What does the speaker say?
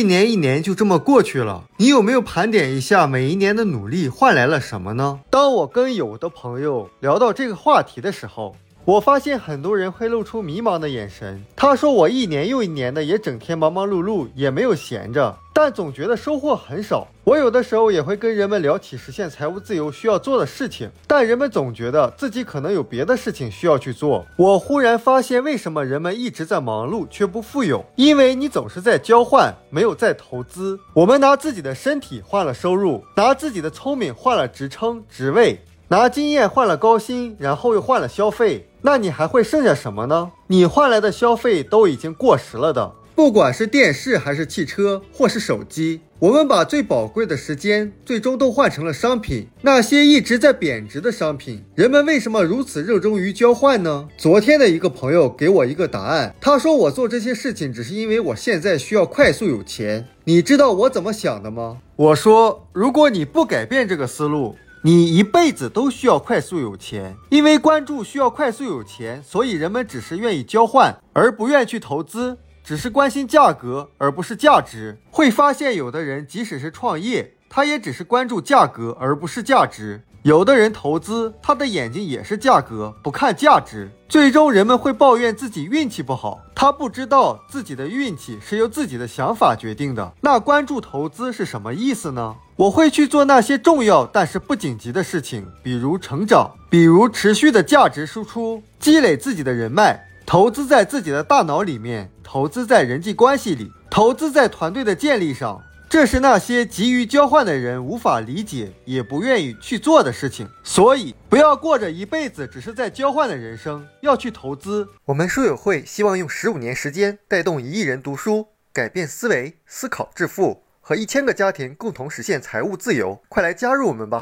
一年一年就这么过去了，你有没有盘点一下每一年的努力换来了什么呢？当我跟有的朋友聊到这个话题的时候，我发现很多人会露出迷茫的眼神。他说：“我一年又一年的也整天忙忙碌碌，也没有闲着，但总觉得收获很少。”我有的时候也会跟人们聊起实现财务自由需要做的事情，但人们总觉得自己可能有别的事情需要去做。我忽然发现，为什么人们一直在忙碌却不富有？因为你总是在交换，没有在投资。我们拿自己的身体换了收入，拿自己的聪明换了职称、职位。拿经验换了高薪，然后又换了消费，那你还会剩下什么呢？你换来的消费都已经过时了的。不管是电视还是汽车，或是手机，我们把最宝贵的时间最终都换成了商品。那些一直在贬值的商品，人们为什么如此热衷于交换呢？昨天的一个朋友给我一个答案，他说我做这些事情只是因为我现在需要快速有钱。你知道我怎么想的吗？我说，如果你不改变这个思路。你一辈子都需要快速有钱，因为关注需要快速有钱，所以人们只是愿意交换，而不愿去投资，只是关心价格而不是价值。会发现有的人即使是创业，他也只是关注价格而不是价值。有的人投资，他的眼睛也是价格，不看价值。最终，人们会抱怨自己运气不好。他不知道自己的运气是由自己的想法决定的。那关注投资是什么意思呢？我会去做那些重要但是不紧急的事情，比如成长，比如持续的价值输出，积累自己的人脉，投资在自己的大脑里面，投资在人际关系里，投资在团队的建立上。这是那些急于交换的人无法理解也不愿意去做的事情，所以不要过着一辈子只是在交换的人生，要去投资。我们书友会希望用十五年时间带动一亿人读书，改变思维，思考致富，和一千个家庭共同实现财务自由。快来加入我们吧！